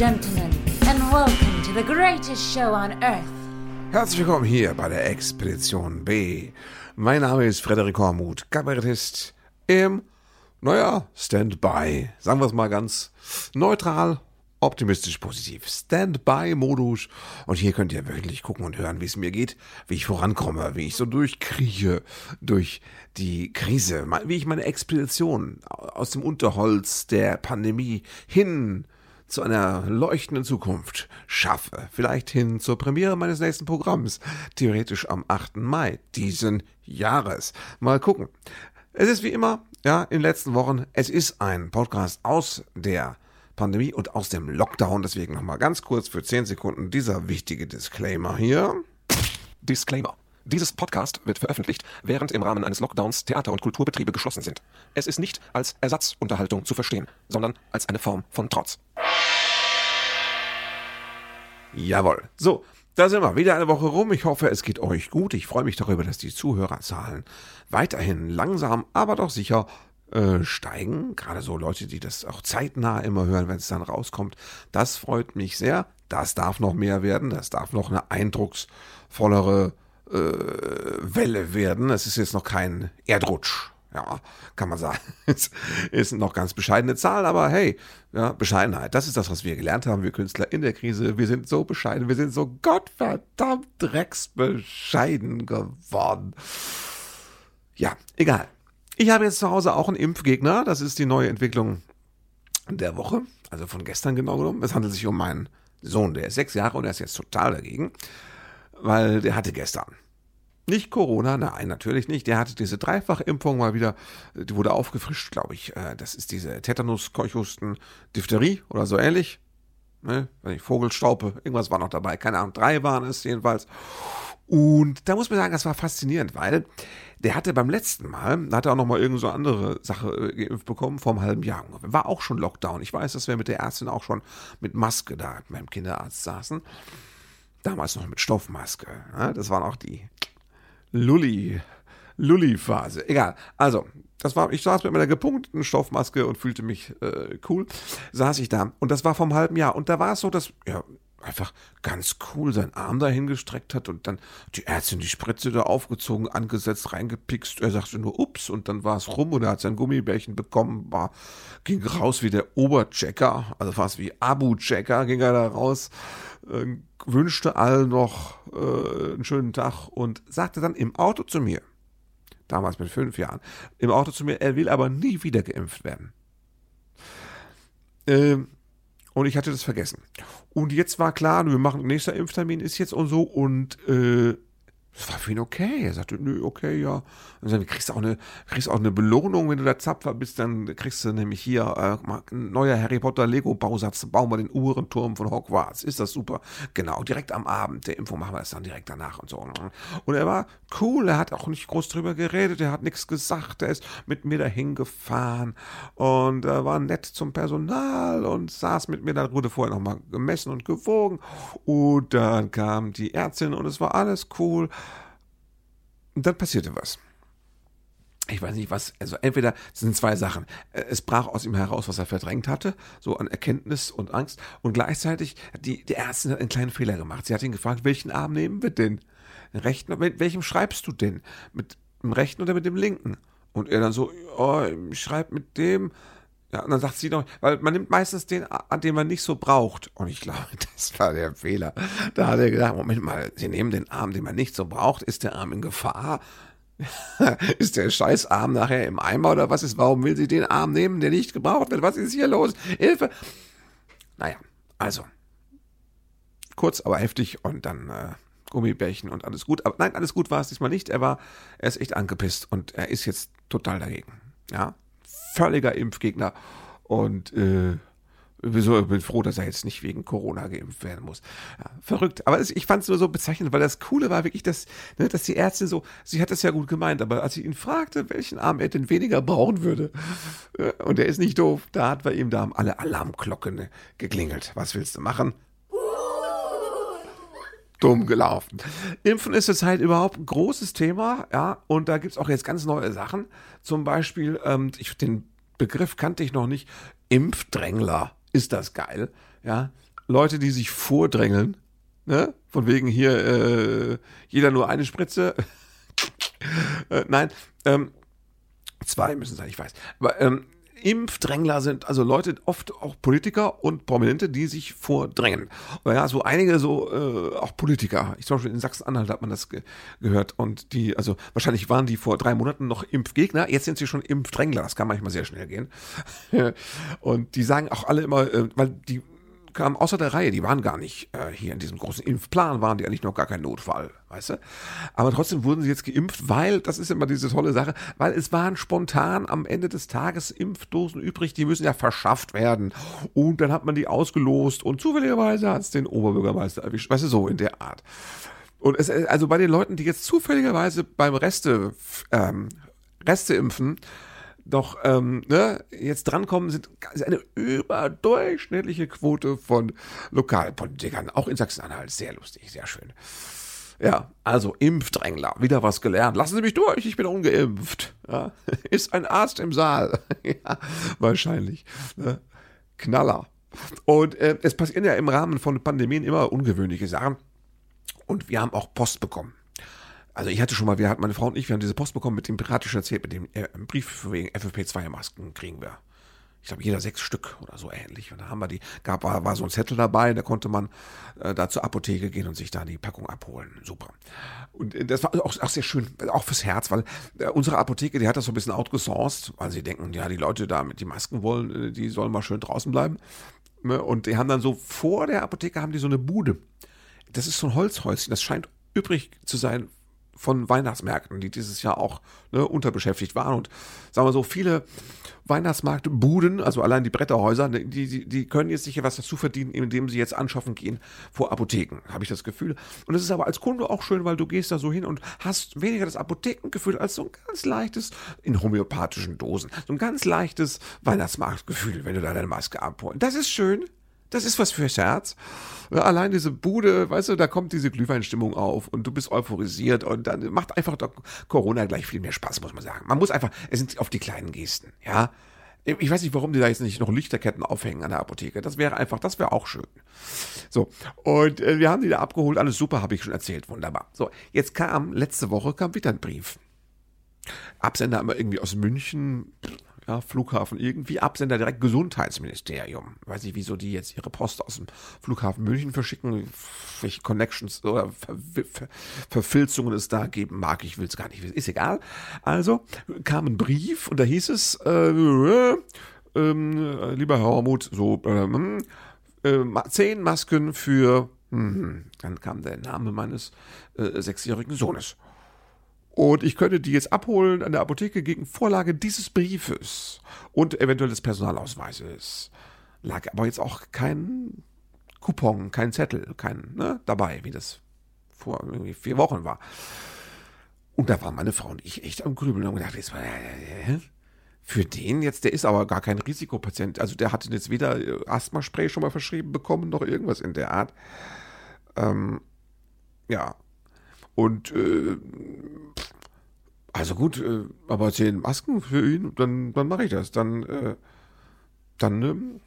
Gentlemen, and welcome to the greatest show on earth. Herzlich willkommen hier bei der Expedition B. Mein Name ist Frederik Hormuth, Kabarettist im, naja, Standby. Sagen wir es mal ganz neutral, optimistisch positiv. Standby-Modus. Und hier könnt ihr wirklich gucken und hören, wie es mir geht, wie ich vorankomme, wie ich so durchkrieche durch die Krise, wie ich meine Expedition aus dem Unterholz der Pandemie hin zu einer leuchtenden Zukunft schaffe. Vielleicht hin zur Premiere meines nächsten Programms. Theoretisch am 8. Mai diesen Jahres. Mal gucken. Es ist wie immer, ja, in den letzten Wochen, es ist ein Podcast aus der Pandemie und aus dem Lockdown. Deswegen nochmal ganz kurz für 10 Sekunden dieser wichtige Disclaimer hier. Disclaimer. Dieses Podcast wird veröffentlicht, während im Rahmen eines Lockdowns Theater- und Kulturbetriebe geschlossen sind. Es ist nicht als Ersatzunterhaltung zu verstehen, sondern als eine Form von Trotz. Jawohl. So, da sind wir. Wieder eine Woche rum. Ich hoffe, es geht euch gut. Ich freue mich darüber, dass die Zuhörerzahlen weiterhin langsam, aber doch sicher äh, steigen. Gerade so Leute, die das auch zeitnah immer hören, wenn es dann rauskommt. Das freut mich sehr. Das darf noch mehr werden. Das darf noch eine eindrucksvollere äh, Welle werden. Es ist jetzt noch kein Erdrutsch. Ja, kann man sagen. Es ist noch ganz bescheidene Zahl, aber hey, ja, Bescheidenheit, das ist das, was wir gelernt haben, wir Künstler in der Krise. Wir sind so bescheiden, wir sind so gottverdammt drecksbescheiden geworden. Ja, egal. Ich habe jetzt zu Hause auch einen Impfgegner. Das ist die neue Entwicklung der Woche, also von gestern genau genommen. Es handelt sich um meinen Sohn, der ist sechs Jahre und er ist jetzt total dagegen, weil der hatte gestern nicht Corona, nein, natürlich nicht. Der hatte diese Dreifachimpfung mal wieder, die wurde aufgefrischt, glaube ich. Äh, das ist diese Tetanus, Keuchhusten, Diphtherie oder so ähnlich. Ne? Vogelstaupe, irgendwas war noch dabei. Keine Ahnung, drei waren es jedenfalls. Und da muss man sagen, das war faszinierend, weil der hatte beim letzten Mal, da hat er auch noch mal irgendeine so andere Sache äh, geimpft bekommen, vor einem halben Jahr. War auch schon Lockdown. Ich weiß, dass wir mit der Ärztin auch schon mit Maske da beim Kinderarzt saßen. Damals noch mit Stoffmaske. Ne? Das waren auch die Lulli. Lulli-Phase. Egal. Also, das war, ich saß mit meiner gepunkteten Stoffmaske und fühlte mich äh, cool. Saß ich da. Und das war vom halben Jahr. Und da war es so, dass, ja, einfach ganz cool seinen Arm dahin gestreckt hat und dann die Ärztin die Spritze da aufgezogen, angesetzt, reingepikst. Er sagte nur ups und dann war es rum und er hat sein Gummibärchen bekommen, war, ging raus wie der Oberchecker, also fast wie Abu-Checker ging er da raus, äh, wünschte allen noch äh, einen schönen Tag und sagte dann im Auto zu mir, damals mit fünf Jahren, im Auto zu mir, er will aber nie wieder geimpft werden. Ähm, und ich hatte das vergessen. Und jetzt war klar, wir machen, nächster Impftermin ist jetzt und so. Und äh, das war für ihn okay. Er sagte, nö, okay, ja. Und dann kriegst du auch eine, kriegst auch eine Belohnung, wenn du der Zapfer bist, dann kriegst du nämlich hier äh, ein neuer Harry Potter Lego-Bausatz, bauen wir den Uhrenturm von Hogwarts. Ist das super? Genau, direkt am Abend der Info machen wir es dann direkt danach und so. Und er war cool, er hat auch nicht groß drüber geredet, er hat nichts gesagt, er ist mit mir dahin gefahren und er war nett zum Personal und saß mit mir, da wurde vorher nochmal gemessen und gewogen. Und dann kam die Ärztin und es war alles cool. Und dann passierte was. Ich weiß nicht was, also entweder sind zwei Sachen. Es brach aus ihm heraus, was er verdrängt hatte, so an Erkenntnis und Angst. Und gleichzeitig, die, die Ärztin hat einen kleinen Fehler gemacht. Sie hat ihn gefragt, welchen Arm nehmen wir denn? Den rechten, mit welchem schreibst du denn? Mit dem rechten oder mit dem linken? Und er dann so, oh, ich schreibe mit dem. Ja, und dann sagt sie noch, weil man nimmt meistens den, an den man nicht so braucht. Und ich glaube, das war der Fehler. Da hat er gedacht, Moment mal, Sie nehmen den Arm, den man nicht so braucht. Ist der Arm in Gefahr? ist der Scheißarm nachher im Eimer oder was ist? Warum will sie den Arm nehmen, der nicht gebraucht wird? Was ist hier los? Hilfe! Naja, also. Kurz, aber heftig und dann äh, Gummibärchen und alles gut. Aber nein, alles gut war es diesmal nicht. Er war, er ist echt angepisst und er ist jetzt total dagegen. Ja, völliger Impfgegner und äh, ich bin froh, dass er jetzt nicht wegen Corona geimpft werden muss. Ja, verrückt. Aber ich fand es nur so bezeichnend, weil das Coole war wirklich, dass, ne, dass die Ärztin so, sie hat das ja gut gemeint, aber als ich ihn fragte, welchen Arm er denn weniger brauchen würde, äh, und er ist nicht doof, da hat bei ihm da alle Alarmglocken geklingelt. Was willst du machen? Dumm gelaufen. Impfen ist jetzt halt überhaupt ein großes Thema, ja, und da gibt's auch jetzt ganz neue Sachen. Zum Beispiel, ähm, ich, den Begriff kannte ich noch nicht, Impfdrängler. ist das geil, ja. Leute, die sich vordrängeln, ne? Von wegen hier, äh, jeder nur eine Spritze. äh, nein, ähm, zwei müssen sein, ich weiß. Aber ähm, Impfdrängler sind also Leute, oft auch Politiker und Prominente, die sich vordrängen. Ja, so einige so äh, auch Politiker. Ich zum Beispiel in Sachsen-Anhalt hat man das ge gehört und die, also wahrscheinlich waren die vor drei Monaten noch Impfgegner, jetzt sind sie schon Impfdrängler. Das kann manchmal sehr schnell gehen. und die sagen auch alle immer, äh, weil die kamen außer der Reihe, die waren gar nicht äh, hier in diesem großen Impfplan, waren die eigentlich noch gar kein Notfall, weißt du? Aber trotzdem wurden sie jetzt geimpft, weil, das ist immer diese tolle Sache, weil es waren spontan am Ende des Tages Impfdosen übrig, die müssen ja verschafft werden. Und dann hat man die ausgelost und zufälligerweise hat es den Oberbürgermeister erwischt, weißt du, so in der Art. Und es, also bei den Leuten, die jetzt zufälligerweise beim Reste, ähm, Reste impfen, doch ähm, ne, jetzt drankommen, sind eine überdurchschnittliche Quote von Lokalpolitikern, auch in Sachsen-Anhalt. Sehr lustig, sehr schön. Ja, also Impfdrängler, wieder was gelernt. Lassen Sie mich durch, ich bin ungeimpft. Ja, ist ein Arzt im Saal? ja, wahrscheinlich. Ne? Knaller. Und äh, es passieren ja im Rahmen von Pandemien immer ungewöhnliche Sachen. Und wir haben auch Post bekommen. Also ich hatte schon mal, wir hatten meine Frau und ich, wir haben diese Post bekommen mit dem piratischen erzählt, mit dem äh, Brief wegen FFP2-Masken kriegen wir. Ich glaube, jeder sechs Stück oder so ähnlich. Und da haben wir die, gab, war, war so ein Zettel dabei, da konnte man äh, da zur Apotheke gehen und sich da die Packung abholen. Super. Und äh, das war auch, auch sehr schön, auch fürs Herz, weil äh, unsere Apotheke, die hat das so ein bisschen outgesourced, weil sie denken, ja, die Leute da mit die Masken wollen, äh, die sollen mal schön draußen bleiben. Ne? Und die haben dann so vor der Apotheke haben die so eine Bude. Das ist so ein Holzhäuschen, das scheint übrig zu sein von Weihnachtsmärkten, die dieses Jahr auch ne, unterbeschäftigt waren. Und sagen wir so, viele Weihnachtsmarktbuden, also allein die Bretterhäuser, ne, die, die, die können jetzt sicher was dazu verdienen, indem sie jetzt anschaffen gehen vor Apotheken, habe ich das Gefühl. Und es ist aber als Kunde auch schön, weil du gehst da so hin und hast weniger das Apothekengefühl als so ein ganz leichtes, in homöopathischen Dosen, so ein ganz leichtes Weihnachtsmarktgefühl, wenn du da deine Maske abholst. Das ist schön. Das ist was fürs Herz. Allein diese Bude, weißt du, da kommt diese Glühweinstimmung auf und du bist euphorisiert und dann macht einfach Corona gleich viel mehr Spaß, muss man sagen. Man muss einfach, es sind auf die kleinen Gesten, ja. Ich weiß nicht, warum die da jetzt nicht noch Lichterketten aufhängen an der Apotheke. Das wäre einfach, das wäre auch schön. So, und äh, wir haben die da abgeholt, alles super, habe ich schon erzählt, wunderbar. So, jetzt kam, letzte Woche kam wieder ein Brief. Absender immer irgendwie aus München, ja, Flughafen irgendwie, Absender direkt Gesundheitsministerium. Weiß nicht, wieso die jetzt ihre Post aus dem Flughafen München verschicken, welche Connections oder Ver Ver Verfilzungen es da geben mag, ich will es gar nicht wissen, ist egal. Also kam ein Brief und da hieß es, äh, äh, äh, lieber Herr Hormuth, so, ähm, äh, zehn Masken für, mh, dann kam der Name meines äh, sechsjährigen Sohnes. Und ich könnte die jetzt abholen an der Apotheke gegen Vorlage dieses Briefes und eventuell des Personalausweises. Lag aber jetzt auch kein Coupon, kein Zettel, kein, ne, dabei, wie das vor vier Wochen war. Und da waren meine Frau und ich echt am Grübeln und gedacht, jetzt, äh, für den jetzt, der ist aber gar kein Risikopatient. Also der hatte jetzt weder Asthmaspray schon mal verschrieben bekommen, noch irgendwas in der Art. Ähm, ja, und äh, also gut, äh, aber zehn Masken für ihn, dann, dann mache ich das. Dann, äh, dann, ähm,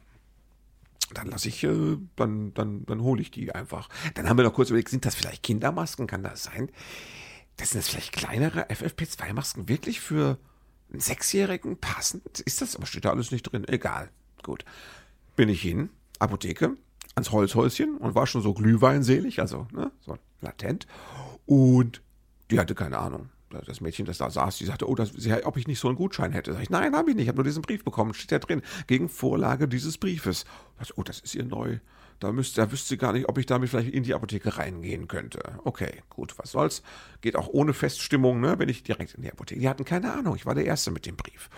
dann lasse ich, äh, dann, dann, dann hole ich die einfach. Dann haben wir noch kurz überlegt, sind das vielleicht Kindermasken? Kann das sein? Das sind das vielleicht kleinere FFP2-Masken wirklich für einen Sechsjährigen passend? Ist das, aber steht da alles nicht drin? Egal. Gut. Bin ich hin, Apotheke, ans Holzhäuschen und war schon so glühweinselig, also ne, so latent. Und die hatte keine Ahnung. Das Mädchen, das da saß, die sagte, oh, das, ob ich nicht so einen Gutschein hätte. Sag ich, nein, habe ich nicht. Ich habe nur diesen Brief bekommen. Steht da drin. Gegen Vorlage dieses Briefes. Ich, oh, das ist ihr neu. Da, müsste, da wüsste sie gar nicht, ob ich damit vielleicht in die Apotheke reingehen könnte. Okay, gut, was soll's. Geht auch ohne Feststimmung, ne, wenn ich direkt in die Apotheke. Die hatten keine Ahnung. Ich war der Erste mit dem Brief.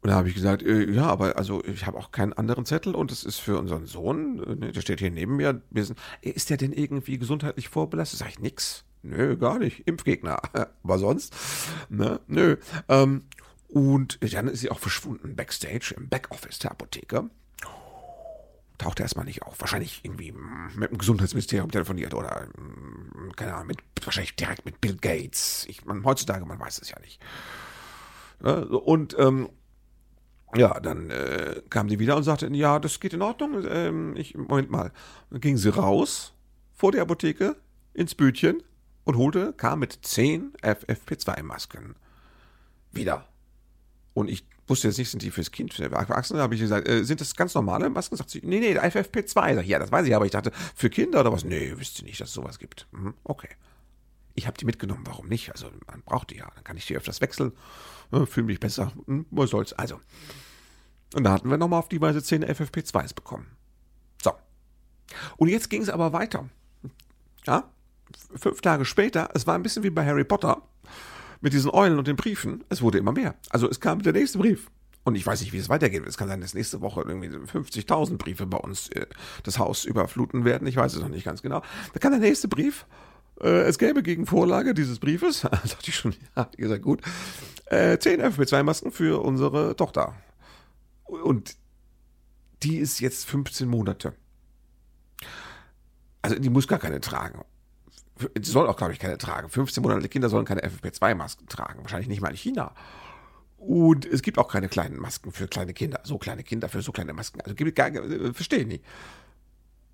Und da habe ich gesagt, äh, ja, aber also ich habe auch keinen anderen Zettel und es ist für unseren Sohn, äh, der steht hier neben mir. Sind, ist der denn irgendwie gesundheitlich vorbelastet? Sag ich nix. Nö, gar nicht. Impfgegner. Aber sonst? Ne? Nö. Ähm, und dann ist sie auch verschwunden backstage im Backoffice der Apotheke. Tauchte erstmal nicht auf. Wahrscheinlich irgendwie mit dem Gesundheitsministerium telefoniert oder, keine Ahnung, mit, wahrscheinlich direkt mit Bill Gates. Ich, man, heutzutage, man weiß es ja nicht. Und ähm, Ja, dann äh, kam die wieder und sagte, ja, das geht in Ordnung. Ähm, ich, Moment mal. Dann ging sie raus vor der Apotheke ins Bütchen und holte, kam mit 10 FFP2-Masken wieder. Und ich wusste jetzt nicht, sind die fürs Kind, für Erwachsene? habe ich gesagt, äh, sind das ganz normale Masken? Sagt sie, nee, nee, FFP2. Sag ich, ja, das weiß ich, aber ich dachte, für Kinder oder was? Nee, wüsste nicht, dass es sowas gibt. Mhm, okay. Ich habe die mitgenommen, warum nicht? Also, man braucht die ja, dann kann ich die öfters wechseln, äh, fühle mich besser, hm, was soll's. Also, und da hatten wir nochmal auf die Weise 10 FFP2s bekommen. So. Und jetzt ging es aber weiter. Ja, fünf Tage später, es war ein bisschen wie bei Harry Potter mit diesen Eulen und den Briefen, es wurde immer mehr. Also es kam der nächste Brief. Und ich weiß nicht, wie es weitergeht. Es kann sein, dass nächste Woche irgendwie 50.000 Briefe bei uns äh, das Haus überfluten werden. Ich weiß es noch nicht ganz genau. Da kann der nächste Brief. Äh, es gäbe gegen Vorlage dieses Briefes, dachte ich schon, ja, seid gut, äh, 10 FP2-Masken für unsere Tochter. Und die ist jetzt 15 Monate. Also die muss gar keine tragen. Die soll auch, glaube ich, keine tragen. 15 Monate Kinder sollen keine FFP2-Masken tragen. Wahrscheinlich nicht mal in China. Und es gibt auch keine kleinen Masken für kleine Kinder. So kleine Kinder für so kleine Masken. Also gibt gar, äh, verstehe ich nicht.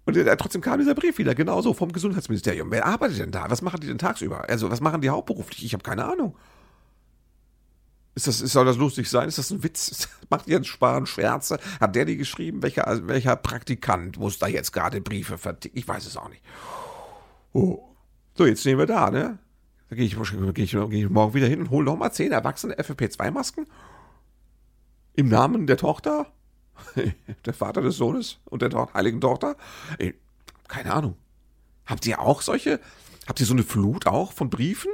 Und äh, trotzdem kam dieser Brief wieder, genauso vom Gesundheitsministerium. Wer arbeitet denn da? Was machen die denn tagsüber? Also, was machen die hauptberuflich? Ich habe keine Ahnung. Ist das, soll das lustig sein? Ist das ein Witz? Macht Jens Spahn Scherze? Hat der die geschrieben? Welcher, welcher Praktikant muss da jetzt gerade Briefe verticken? Ich weiß es auch nicht. Oh. So, jetzt stehen wir da, ne? Da gehe ich, geh ich, geh ich morgen wieder hin und hole nochmal zehn erwachsene FFP2-Masken. Im Namen der Tochter, der Vater des Sohnes und der to heiligen Tochter. Ey, keine Ahnung. Habt ihr auch solche, habt ihr so eine Flut auch von Briefen?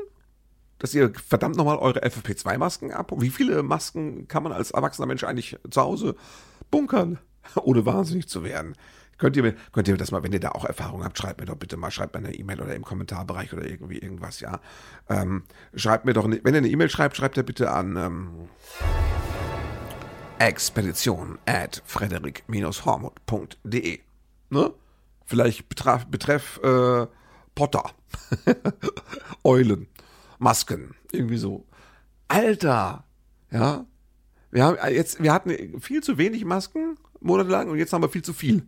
Dass ihr verdammt nochmal eure FFP2-Masken ab? Wie viele Masken kann man als erwachsener Mensch eigentlich zu Hause bunkern, ohne wahnsinnig zu werden? Könnt ihr, könnt ihr das mal, wenn ihr da auch Erfahrung habt, schreibt mir doch bitte mal, schreibt mir eine E-Mail oder im Kommentarbereich oder irgendwie irgendwas, ja. Ähm, schreibt mir doch, wenn ihr eine E-Mail schreibt, schreibt ihr bitte an ähm, expedition at frederik-hormuth.de. Ne? Vielleicht betreff, betreff äh, Potter, Eulen, Masken, irgendwie so. Alter, ja. Wir haben jetzt, wir hatten viel zu wenig Masken monatelang und jetzt haben wir viel zu viel.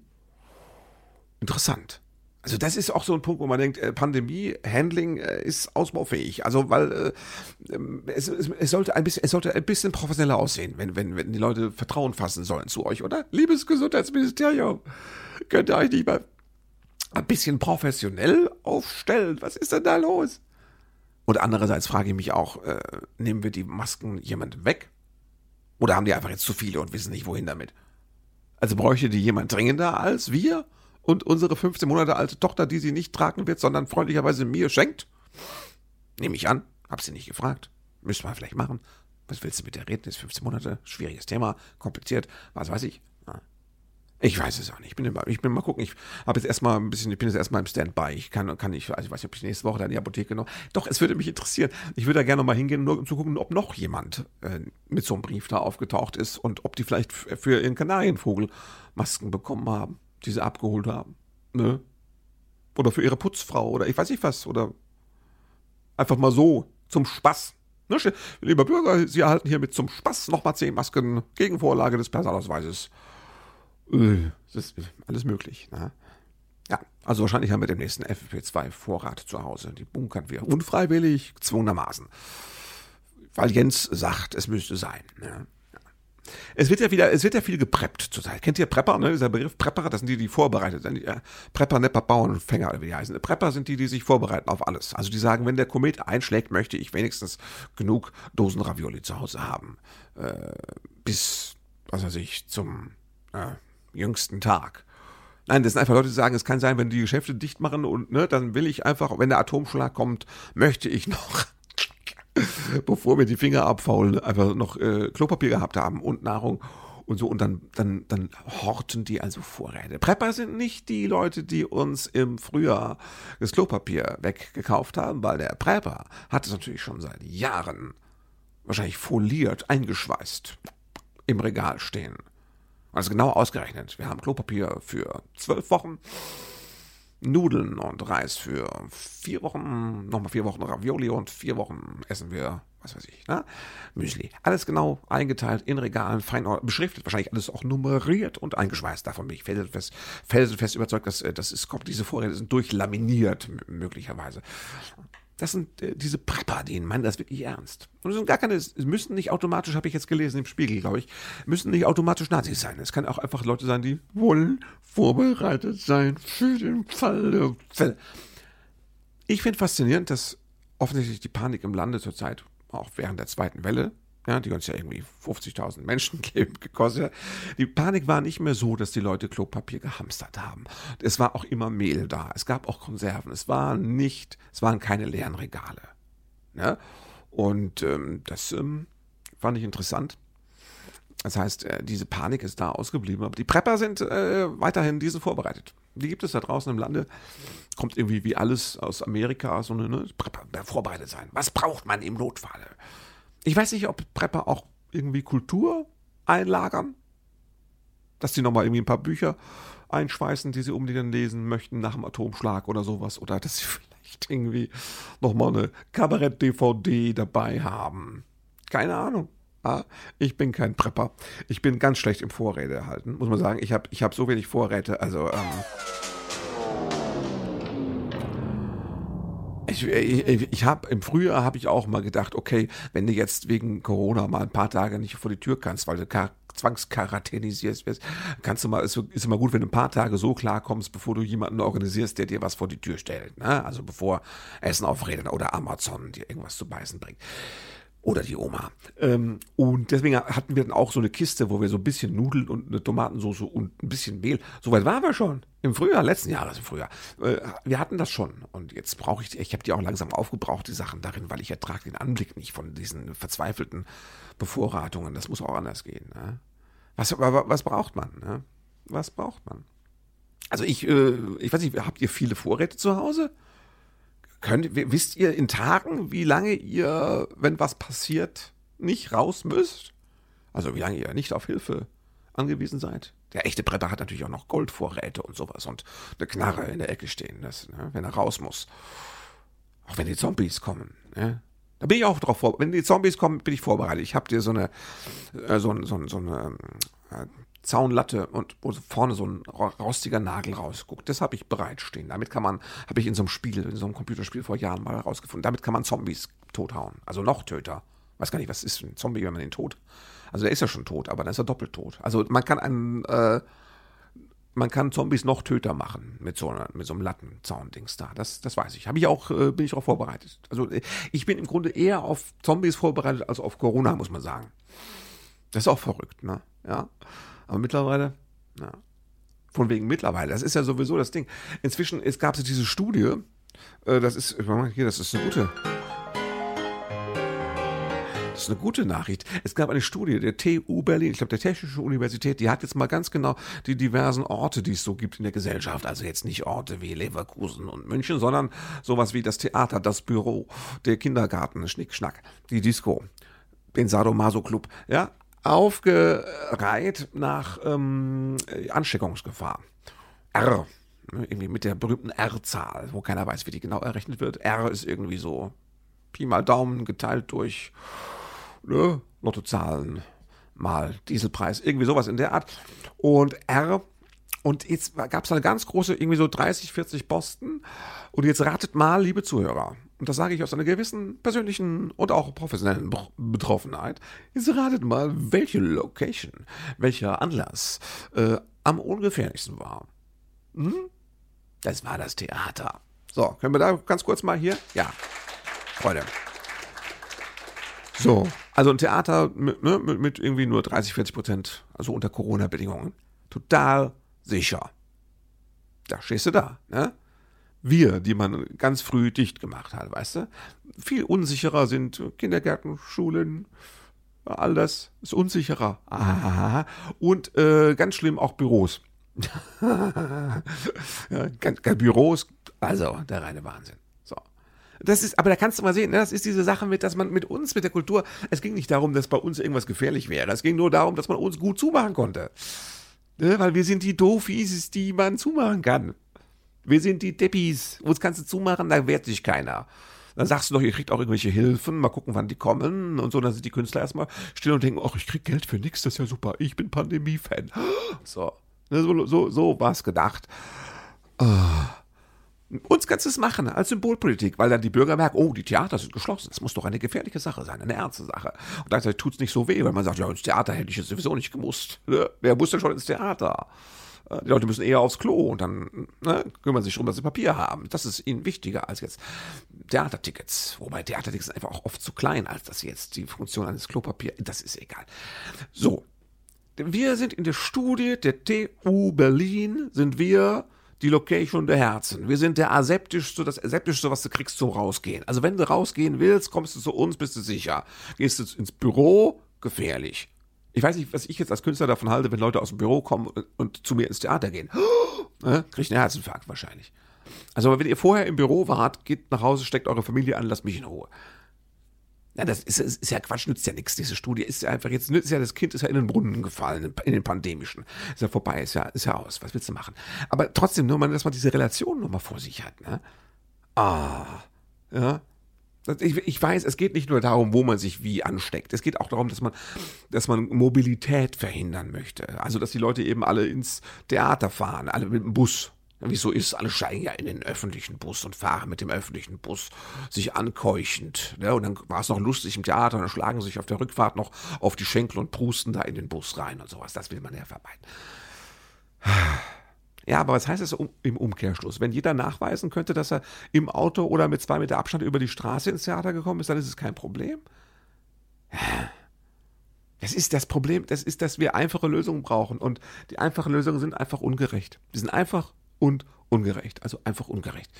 Interessant. Also das ist auch so ein Punkt, wo man denkt, äh, Pandemie-Handling äh, ist ausbaufähig. Also weil äh, ähm, es, es, es, sollte ein bisschen, es sollte ein bisschen professioneller aussehen, wenn, wenn, wenn die Leute Vertrauen fassen sollen zu euch, oder? Liebes Gesundheitsministerium, könnt ihr euch nicht mal ein bisschen professionell aufstellen? Was ist denn da los? Und andererseits frage ich mich auch, äh, nehmen wir die Masken jemand weg? Oder haben die einfach jetzt zu viele und wissen nicht, wohin damit? Also bräuchte die jemand dringender als wir? und unsere 15 Monate alte Tochter, die sie nicht tragen wird, sondern freundlicherweise mir schenkt? Nehme ich an. Hab sie nicht gefragt. Müsste man vielleicht machen. Was willst du mit der reden? Ist 15 Monate. Schwieriges Thema. Kompliziert. Was weiß ich. Ich weiß es auch nicht. Ich bin, ich bin mal gucken. Ich habe jetzt erstmal ein bisschen, ich bin jetzt erstmal im Standby. Ich kann, kann nicht, also ich weiß nicht, ob ich nächste Woche dann in die Apotheke noch. Doch, es würde mich interessieren. Ich würde da gerne mal hingehen, nur um zu gucken, ob noch jemand äh, mit so einem Brief da aufgetaucht ist und ob die vielleicht für ihren Kanarienvogel Masken bekommen haben die sie abgeholt haben. Ne? Oder für ihre Putzfrau oder ich weiß nicht was. Oder einfach mal so zum Spaß. Ne? Lieber Bürger, Sie erhalten hiermit zum Spaß nochmal zehn Masken gegen Vorlage des Personalausweises. Das ist alles möglich. Ne? Ja, also wahrscheinlich haben wir den nächsten FFP2-Vorrat zu Hause. Die bunkern wir unfreiwillig, gezwungenermaßen. Weil Jens sagt, es müsste sein. Ne? Es wird ja wieder, es wird ja viel gepreppt zurzeit. Kennt ihr Prepper, ne? Dieser Begriff Prepper, das sind die, die vorbereitet sind. Prepper, Nepper, Bauernfänger, wie die heißen. Prepper sind die, die sich vorbereiten auf alles. Also die sagen, wenn der Komet einschlägt, möchte ich wenigstens genug Dosen Ravioli zu Hause haben. Äh, bis, was weiß ich, zum äh, jüngsten Tag. Nein, das sind einfach Leute, die sagen, es kann sein, wenn die Geschäfte dicht machen und ne, dann will ich einfach, wenn der Atomschlag kommt, möchte ich noch bevor wir die Finger abfaulen, einfach noch äh, Klopapier gehabt haben und Nahrung und so. Und dann, dann, dann horten die also Vorräte. Prepper sind nicht die Leute, die uns im Frühjahr das Klopapier weggekauft haben, weil der Prepper hat es natürlich schon seit Jahren wahrscheinlich foliert, eingeschweißt im Regal stehen. Also genau ausgerechnet. Wir haben Klopapier für zwölf Wochen Nudeln und Reis für vier Wochen, nochmal vier Wochen Ravioli und vier Wochen essen wir, was weiß ich, ne? Müsli. Alles genau eingeteilt in Regalen, fein beschriftet, wahrscheinlich alles auch nummeriert und eingeschweißt. Davon bin ich felsenfest, felsenfest überzeugt, dass äh, das ist, diese Vorräte sind durchlaminiert, möglicherweise. Das sind äh, diese Prepper, die meinen das wirklich ernst. Und es sind gar keine, es müssen nicht automatisch, habe ich jetzt gelesen im Spiegel, glaube ich, müssen nicht automatisch Nazis sein. Es kann auch einfach Leute sein, die wollen vorbereitet sein für den Fall der Fälle. Ich finde faszinierend, dass offensichtlich die Panik im Lande zurzeit, auch während der zweiten Welle, ja, die uns ja irgendwie 50.000 Menschenleben gekostet. Die Panik war nicht mehr so, dass die Leute Klopapier gehamstert haben. Es war auch immer Mehl da. Es gab auch Konserven. Es war nicht, es waren keine leeren Regale. Ne? Und ähm, das ähm, fand ich interessant. Das heißt, äh, diese Panik ist da ausgeblieben. Aber die Prepper sind äh, weiterhin diese vorbereitet. Die gibt es da draußen im Lande. Kommt irgendwie wie alles aus Amerika, so eine ne, Prepper, vorbereitet sein. Was braucht man im Notfall? Ich weiß nicht, ob Prepper auch irgendwie Kultur einlagern. Dass die nochmal irgendwie ein paar Bücher einschweißen, die sie unbedingt lesen möchten nach dem Atomschlag oder sowas. Oder dass sie vielleicht irgendwie nochmal eine Kabarett-DVD dabei haben. Keine Ahnung. Ah, ich bin kein Prepper. Ich bin ganz schlecht im Vorräte erhalten, muss man sagen. Ich habe ich hab so wenig Vorräte. Also, ähm, Ich, ich, ich habe im Frühjahr habe ich auch mal gedacht, okay, wenn du jetzt wegen Corona mal ein paar Tage nicht vor die Tür kannst, weil du zwangskaratenisierst wirst, kannst du mal, ist, ist immer gut, wenn du ein paar Tage so klarkommst, bevor du jemanden organisierst, der dir was vor die Tür stellt. Ne? Also bevor Essen auf Rädern oder Amazon dir irgendwas zu beißen bringt. Oder die Oma. Ähm, und deswegen hatten wir dann auch so eine Kiste, wo wir so ein bisschen Nudeln und eine Tomatensauce und ein bisschen Mehl. Soweit waren wir schon. Im Frühjahr, letzten Jahres im Frühjahr. Äh, wir hatten das schon. Und jetzt brauche ich die, ich habe die auch langsam aufgebraucht, die Sachen darin, weil ich ertrage den Anblick nicht von diesen verzweifelten Bevorratungen. Das muss auch anders gehen. Ne? Was, was braucht man? Ne? Was braucht man? Also ich, äh, ich weiß nicht, habt ihr viele Vorräte zu Hause? Könnt, wisst ihr in Tagen, wie lange ihr, wenn was passiert, nicht raus müsst? Also wie lange ihr nicht auf Hilfe angewiesen seid? Der echte Prepper hat natürlich auch noch Goldvorräte und sowas und eine Knarre in der Ecke stehen, das, ne, wenn er raus muss. Auch wenn die Zombies kommen. Ne? Da bin ich auch drauf vor. Wenn die Zombies kommen, bin ich vorbereitet. Ich habe dir so eine, äh, so, so, so eine äh, Zaunlatte und wo vorne so ein rostiger Nagel rausguckt. Das habe ich bereitstehen. Damit kann man, habe ich in so einem Spiel, in so einem Computerspiel vor Jahren mal herausgefunden. Damit kann man Zombies tothauen. Also noch Töter. Weiß gar nicht, was ist ein Zombie, wenn man den tot. Also der ist ja schon tot, aber dann ist er doppelt tot. Also man kann einen, äh, man kann Zombies noch Töter machen mit so, einer, mit so einem Lattenzaun-Dings da. Das, das weiß ich. Habe ich auch, äh, bin ich darauf vorbereitet. Also ich bin im Grunde eher auf Zombies vorbereitet als auf Corona, muss man sagen. Das ist auch verrückt, ne? Ja. Aber mittlerweile, ja, von wegen mittlerweile, das ist ja sowieso das Ding. Inzwischen es gab es diese Studie, äh, das ist, hier, das ist eine gute. Das ist eine gute Nachricht. Es gab eine Studie der TU Berlin, ich glaube der Technische Universität, die hat jetzt mal ganz genau die diversen Orte, die es so gibt in der Gesellschaft, also jetzt nicht Orte wie Leverkusen und München, sondern sowas wie das Theater, das Büro, der Kindergarten, Schnickschnack, die Disco, den Sadomaso Club, ja, aufgereiht nach ähm, Ansteckungsgefahr. R, ne, irgendwie mit der berühmten R-Zahl, wo keiner weiß, wie die genau errechnet wird. R ist irgendwie so Pi mal Daumen geteilt durch ne, Lottozahlen mal Dieselpreis, irgendwie sowas in der Art. Und R, und jetzt gab es eine ganz große, irgendwie so 30, 40 Posten. Und jetzt ratet mal, liebe Zuhörer, und das sage ich aus einer gewissen persönlichen und auch professionellen Betroffenheit, jetzt ratet mal, welche Location, welcher Anlass äh, am ungefährlichsten war. Hm? Das war das Theater. So, können wir da ganz kurz mal hier? Ja, Freunde. So, also ein Theater mit, ne, mit, mit irgendwie nur 30, 40 Prozent, also unter Corona-Bedingungen. Total sicher. Da stehst du da, ne? Wir, die man ganz früh dicht gemacht hat, weißt du? Viel unsicherer sind Kindergärten, Schulen, all das ist unsicherer. Aha. Und äh, ganz schlimm auch Büros. ja, Büros, also der reine Wahnsinn. Das ist, aber da kannst du mal sehen, ne, das ist diese Sache mit, dass man mit uns, mit der Kultur, es ging nicht darum, dass bei uns irgendwas gefährlich wäre. Es ging nur darum, dass man uns gut zumachen konnte. Ne, weil wir sind die Doofies, die man zumachen kann. Wir sind die Deppis. Uns kannst du zumachen, da wehrt sich keiner. Dann sagst du doch, ihr kriegt auch irgendwelche Hilfen, mal gucken, wann die kommen und so. Dann sind die Künstler erstmal still und denken, ach, ich krieg Geld für nichts, das ist ja super. Ich bin Pandemie-Fan. So, ne, so, so, so war es gedacht. Uns kannst du es machen als Symbolpolitik, weil dann die Bürger merken, oh, die Theater sind geschlossen. Das muss doch eine gefährliche Sache sein, eine ernste Sache. Und gleichzeitig tut es nicht so weh, weil man sagt, ja, ins Theater hätte ich jetzt sowieso nicht gemusst. Ne? Wer muss denn schon ins Theater? Die Leute müssen eher aufs Klo und dann ne, kümmern sich darum, dass sie Papier haben. Das ist ihnen wichtiger als jetzt Theatertickets. Wobei Theatertickets sind einfach auch oft zu klein, als dass jetzt die Funktion eines Klopapiers. Das ist egal. So. Wir sind in der Studie der TU Berlin, sind wir die Location der Herzen. Wir sind der aseptischste, das aseptischste, was du kriegst zum Rausgehen. Also wenn du rausgehen willst, kommst du zu uns, bist du sicher. Gehst du ins Büro, gefährlich. Ich weiß nicht, was ich jetzt als Künstler davon halte, wenn Leute aus dem Büro kommen und, zu mir ins Theater gehen. Ne? Kriegt einen Herzinfarkt wahrscheinlich. Also wenn ihr vorher im Büro wart, geht nach Hause, steckt eure Familie an, lasst mich in Ruhe. Ja, das ist, ist ja Quatsch, nützt ja nichts. Diese Studie ist ja einfach jetzt, nützt ja, das Kind ist ja in den Brunnen gefallen, in den pandemischen. Ist ja vorbei, ist ja, ist ja aus. Was willst du machen? Aber trotzdem, nur mal, dass man diese Relation nochmal vor sich hat, ne? Ah, ja. Ich, ich weiß, es geht nicht nur darum, wo man sich wie ansteckt. Es geht auch darum, dass man, dass man Mobilität verhindern möchte. Also, dass die Leute eben alle ins Theater fahren, alle mit dem Bus. Wie es so ist, alle steigen ja in den öffentlichen Bus und fahren mit dem öffentlichen Bus sich ankeuchend. Ja, und dann war es noch lustig im Theater und dann schlagen sie sich auf der Rückfahrt noch auf die Schenkel und prusten da in den Bus rein und sowas. Das will man ja vermeiden. Ja, aber was heißt das im Umkehrschluss? Wenn jeder nachweisen könnte, dass er im Auto oder mit zwei Meter Abstand über die Straße ins Theater gekommen ist, dann ist es kein Problem. Das ist das Problem, das ist, dass wir einfache Lösungen brauchen. Und die einfachen Lösungen sind einfach ungerecht. Die sind einfach und ungerecht. Also einfach ungerecht.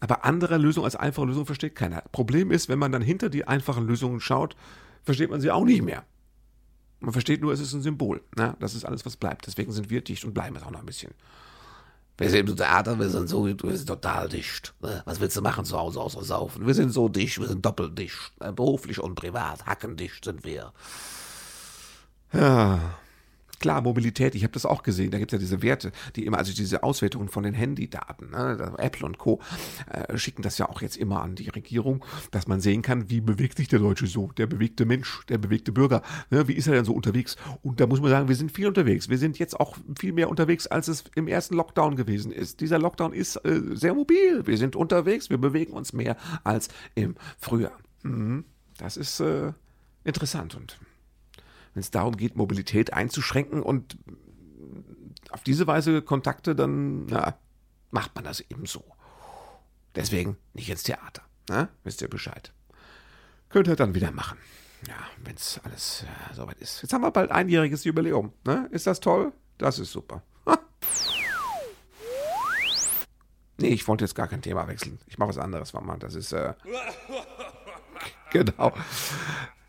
Aber andere Lösungen als einfache Lösungen versteht keiner. Problem ist, wenn man dann hinter die einfachen Lösungen schaut, versteht man sie auch nicht mehr. Man versteht nur, es ist ein Symbol. Ne? Das ist alles, was bleibt. Deswegen sind wir dicht und bleiben es auch noch ein bisschen. Wir sind im Theater, wir sind so, wir sind total dicht. Ne? Was willst du machen zu Hause außer saufen? Wir sind so dicht, wir sind doppelt dicht. Beruflich und privat, hackendicht sind wir. Ja. Klar, Mobilität, ich habe das auch gesehen. Da gibt es ja diese Werte, die immer, also diese Auswertungen von den Handydaten, ne? Apple und Co. Äh, schicken das ja auch jetzt immer an die Regierung, dass man sehen kann, wie bewegt sich der Deutsche so, der bewegte Mensch, der bewegte Bürger. Ne? Wie ist er denn so unterwegs? Und da muss man sagen, wir sind viel unterwegs. Wir sind jetzt auch viel mehr unterwegs, als es im ersten Lockdown gewesen ist. Dieser Lockdown ist äh, sehr mobil. Wir sind unterwegs, wir bewegen uns mehr als im Frühjahr. Mhm. Das ist äh, interessant und wenn es darum geht, Mobilität einzuschränken und auf diese Weise Kontakte, dann na, macht man das eben so. Deswegen nicht ins Theater. Ne? Wisst ihr Bescheid. Könnt ihr dann wieder machen. Ja, wenn es alles ja, soweit ist. Jetzt haben wir bald einjähriges Jubiläum. Ne? Ist das toll? Das ist super. Nee, ich wollte jetzt gar kein Thema wechseln. Ich mache was anderes, Mama. Das ist. Äh, genau.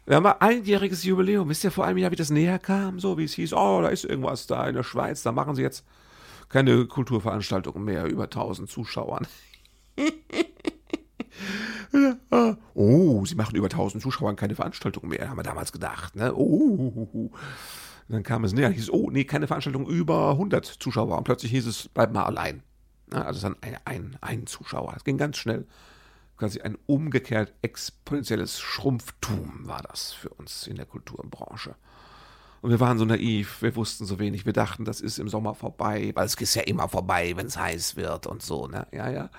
Wir haben ein einjähriges Jubiläum. Wisst ihr vor einem Jahr, wie das näher kam? So wie es hieß, oh, da ist irgendwas da in der Schweiz, da machen sie jetzt keine Kulturveranstaltungen mehr, über 1000 Zuschauern. oh, sie machen über 1000 Zuschauern keine Veranstaltungen mehr, haben wir damals gedacht. Ne? Oh, dann kam es näher, hieß, oh, nee, keine Veranstaltung über 100 Zuschauer. Und plötzlich hieß es, bleib mal allein. Also dann ein, ein, ein Zuschauer. Das ging ganz schnell quasi ein umgekehrt exponentielles Schrumpftum war das für uns in der Kulturbranche. Und wir waren so naiv, wir wussten so wenig, wir dachten, das ist im Sommer vorbei, weil es ist ja immer vorbei, wenn es heiß wird und so, ne? Ja, ja.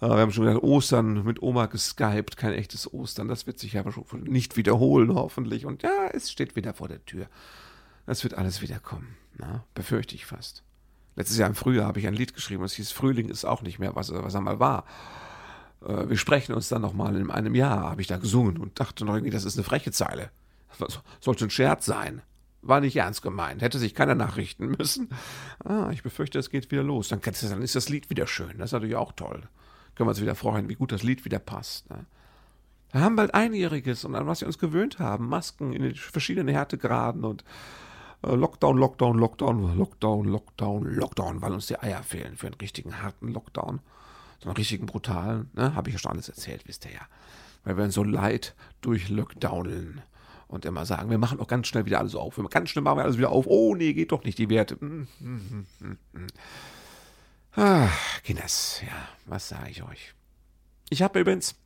Wir haben schon gedacht, Ostern mit Oma geskypt, kein echtes Ostern, das wird sich ja nicht wiederholen, hoffentlich. Und ja, es steht wieder vor der Tür. Es wird alles wiederkommen, na? befürchte ich fast. Letztes Jahr im Frühjahr habe ich ein Lied geschrieben, es hieß Frühling ist auch nicht mehr, was, was er mal war wir sprechen uns dann nochmal in einem Jahr, habe ich da gesungen und dachte noch irgendwie, das ist eine freche Zeile. Das sollte ein Scherz sein. War nicht ernst gemeint, hätte sich keiner nachrichten müssen. Ah, ich befürchte, es geht wieder los. Dann, dann ist das Lied wieder schön. Das ist natürlich auch toll. Können wir uns wieder freuen, wie gut das Lied wieder passt. Ne? Wir haben bald Einjähriges und an was wir uns gewöhnt haben. Masken in den verschiedenen Härtegraden und äh, Lockdown, Lockdown, Lockdown, Lockdown, Lockdown, Lockdown, weil uns die Eier fehlen für einen richtigen harten Lockdown so einen richtigen brutalen, ne? Habe ich ja schon alles erzählt, wisst ihr ja. Weil wir so leid durch Lockdownen und immer sagen, wir machen auch ganz schnell wieder alles auf. Ganz schnell machen wir alles wieder auf. Oh nee, geht doch nicht, die Werte. Hm, hm, hm, Ah, Guinness, ja, was sage ich euch? Ich habe übrigens,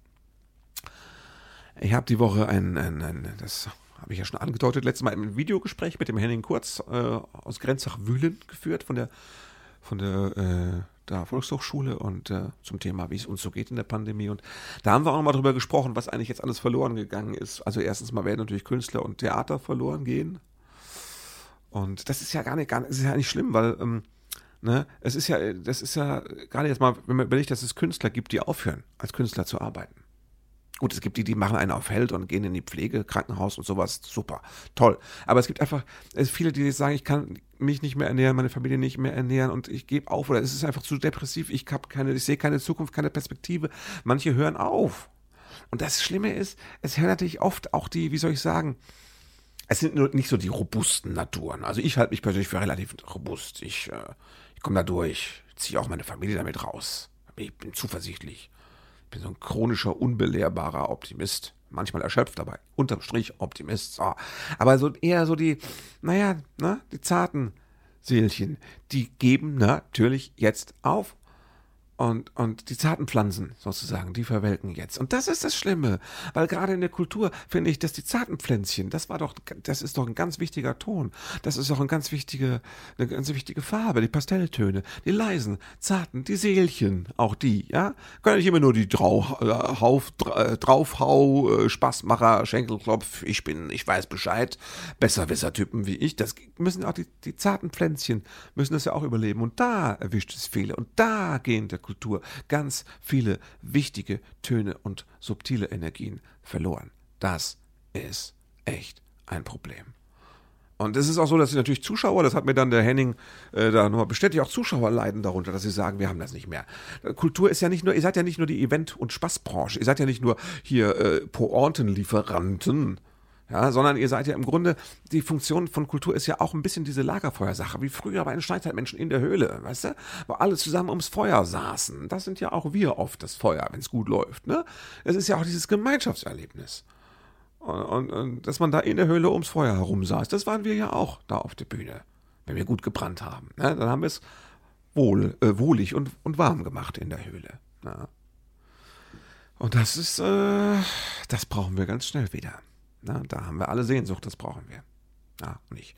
ich habe die Woche ein, ein, ein das habe ich ja schon angedeutet, letztes Mal im Videogespräch mit dem Henning Kurz äh, aus Grenzach-Wühlen geführt von der von der, äh, der Volkshochschule und äh, zum Thema, wie es uns so geht in der Pandemie. Und da haben wir auch nochmal drüber gesprochen, was eigentlich jetzt alles verloren gegangen ist. Also erstens mal werden natürlich Künstler und Theater verloren gehen. Und das ist ja gar nicht, gar nicht, ist ja nicht schlimm, weil ähm, ne, es ist ja, das ist ja gerade jetzt mal, wenn man überlegt, dass es Künstler gibt, die aufhören, als Künstler zu arbeiten. Gut, es gibt die, die machen einen auf Held und gehen in die Pflege, Krankenhaus und sowas. Super, toll. Aber es gibt einfach viele, die sagen, ich kann mich nicht mehr ernähren, meine Familie nicht mehr ernähren und ich gebe auf oder es ist einfach zu depressiv. Ich habe keine, ich sehe keine Zukunft, keine Perspektive. Manche hören auf. Und das Schlimme ist, es hören natürlich oft auch die, wie soll ich sagen, es sind nur nicht so die robusten Naturen. Also ich halte mich persönlich für relativ robust. Ich, äh, ich komme da durch, ziehe auch meine Familie damit raus. Ich bin zuversichtlich bin so ein chronischer, unbelehrbarer Optimist. Manchmal erschöpft dabei. Unterm Strich Optimist. So. Aber so eher so die, naja, ne, die zarten Seelchen, die geben natürlich jetzt auf. Und, und die zarten Pflanzen sozusagen, die verwelken jetzt. Und das ist das Schlimme, weil gerade in der Kultur finde ich, dass die zarten Pflänzchen, das war doch, das ist doch ein ganz wichtiger Ton. Das ist auch ein ganz wichtige, eine ganz wichtige Farbe, die Pastelltöne, die leisen, zarten, die Seelchen, auch die, ja. Kann nicht immer nur die Drau, äh, Draufhau, äh, Spaßmacher, Schenkelklopf, ich bin, ich weiß Bescheid, Besserwisser-Typen wie ich, das müssen auch die, die zarten Pflänzchen, müssen das ja auch überleben. Und da erwischt es viele. Und da gehen der Kultur ganz viele wichtige Töne und subtile Energien verloren. Das ist echt ein Problem. Und es ist auch so, dass sie natürlich Zuschauer, das hat mir dann der Henning äh, da nochmal bestätigt, auch Zuschauer leiden darunter, dass sie sagen, wir haben das nicht mehr. Kultur ist ja nicht nur, ihr seid ja nicht nur die Event- und Spaßbranche, ihr seid ja nicht nur hier äh, Pointenlieferanten, ja, sondern ihr seid ja im Grunde, die Funktion von Kultur ist ja auch ein bisschen diese Lagerfeuersache, wie früher bei den Steinzeitmenschen in der Höhle, weißt du? Wo alle zusammen ums Feuer saßen. Das sind ja auch wir oft, das Feuer, wenn es gut läuft, ne? Es ist ja auch dieses Gemeinschaftserlebnis. Und, und, und, dass man da in der Höhle ums Feuer herum saß, das waren wir ja auch da auf der Bühne, wenn wir gut gebrannt haben. Ne? Dann haben wir es wohl, äh, wohlig und, und warm gemacht in der Höhle. Ne? Und das ist, äh, das brauchen wir ganz schnell wieder. Na, da haben wir alle Sehnsucht, das brauchen wir. Ja, und ich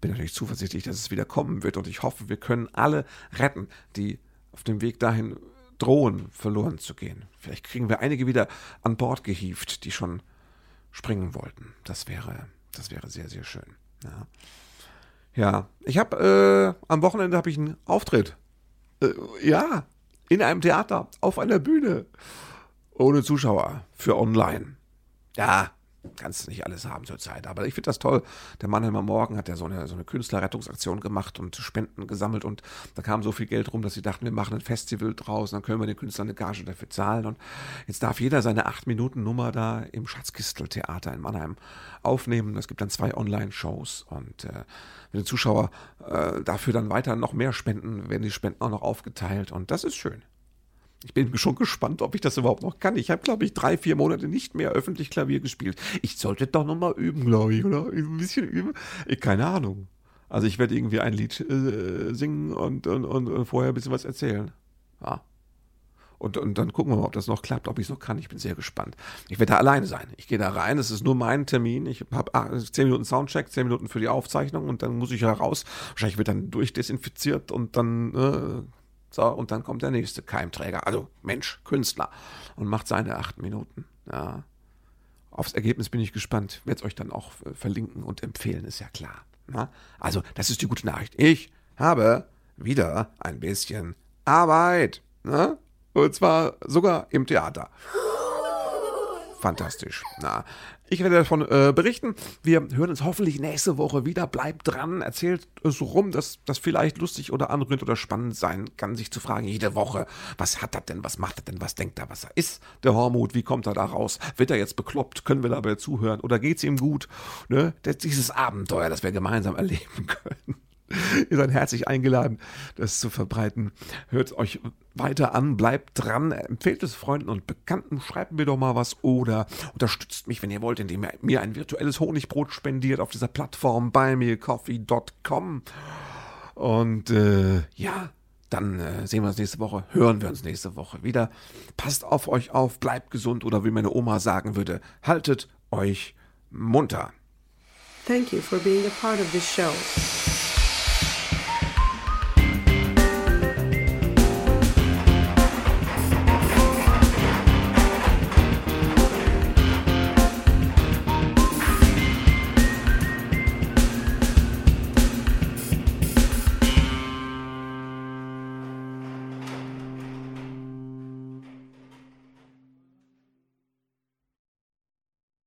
bin natürlich zuversichtlich, dass es wieder kommen wird und ich hoffe, wir können alle retten, die auf dem Weg dahin drohen, verloren zu gehen. Vielleicht kriegen wir einige wieder an Bord gehievt, die schon springen wollten. Das wäre, das wäre sehr, sehr schön. Ja, ja ich habe äh, am Wochenende habe ich einen Auftritt. Äh, ja, in einem Theater, auf einer Bühne, ohne Zuschauer, für online. Ja, kannst nicht alles haben zurzeit. Aber ich finde das toll. Der Mannheimer Morgen hat ja so eine, so eine Künstlerrettungsaktion gemacht und Spenden gesammelt und da kam so viel Geld rum, dass sie dachten, wir machen ein Festival draus, dann können wir den Künstlern eine Gage dafür zahlen und jetzt darf jeder seine 8-Minuten-Nummer da im Schatzkistel-Theater in Mannheim aufnehmen. Es gibt dann zwei Online-Shows und äh, wenn die Zuschauer äh, dafür dann weiter noch mehr spenden, werden die Spenden auch noch aufgeteilt und das ist schön. Ich bin schon gespannt, ob ich das überhaupt noch kann. Ich habe, glaube ich, drei, vier Monate nicht mehr öffentlich Klavier gespielt. Ich sollte doch noch mal üben, glaube ich, oder? Ein bisschen üben. Keine Ahnung. Also ich werde irgendwie ein Lied äh, singen und, und, und, und, vorher ein bisschen was erzählen. Ja. Und, und dann gucken wir mal, ob das noch klappt, ob ich es noch kann. Ich bin sehr gespannt. Ich werde da alleine sein. Ich gehe da rein. Es ist nur mein Termin. Ich habe ah, zehn Minuten Soundcheck, zehn Minuten für die Aufzeichnung und dann muss ich heraus. Wahrscheinlich wird dann durchdesinfiziert und dann äh, so, und dann kommt der nächste Keimträger, also Mensch, Künstler, und macht seine acht Minuten. Ja. Aufs Ergebnis bin ich gespannt. Werde es euch dann auch äh, verlinken und empfehlen, ist ja klar. Na? Also, das ist die gute Nachricht. Ich habe wieder ein bisschen Arbeit. Na? Und zwar sogar im Theater fantastisch. Na, ich werde davon äh, berichten. Wir hören uns hoffentlich nächste Woche wieder. Bleibt dran, erzählt es rum, dass das vielleicht lustig oder anrührend oder spannend sein kann, sich zu fragen, jede Woche, was hat er denn, was macht er denn, was denkt er, was er ist, der Hormut, wie kommt er da raus? Wird er jetzt bekloppt? Können wir dabei zuhören? Oder geht es ihm gut? Ne? Dieses Abenteuer, das wir gemeinsam erleben können. Ihr seid herzlich eingeladen, das zu verbreiten. Hört euch weiter an, bleibt dran, empfehlt es Freunden und Bekannten, schreibt mir doch mal was oder unterstützt mich, wenn ihr wollt, indem ihr mir ein virtuelles Honigbrot spendiert auf dieser Plattform buymeacoffee.com. Und äh, ja, Dann äh, sehen wir uns nächste Woche, hören wir uns nächste Woche wieder. Passt auf euch auf, bleibt gesund oder wie meine Oma sagen würde, haltet euch munter. Thank you for being a part of this show.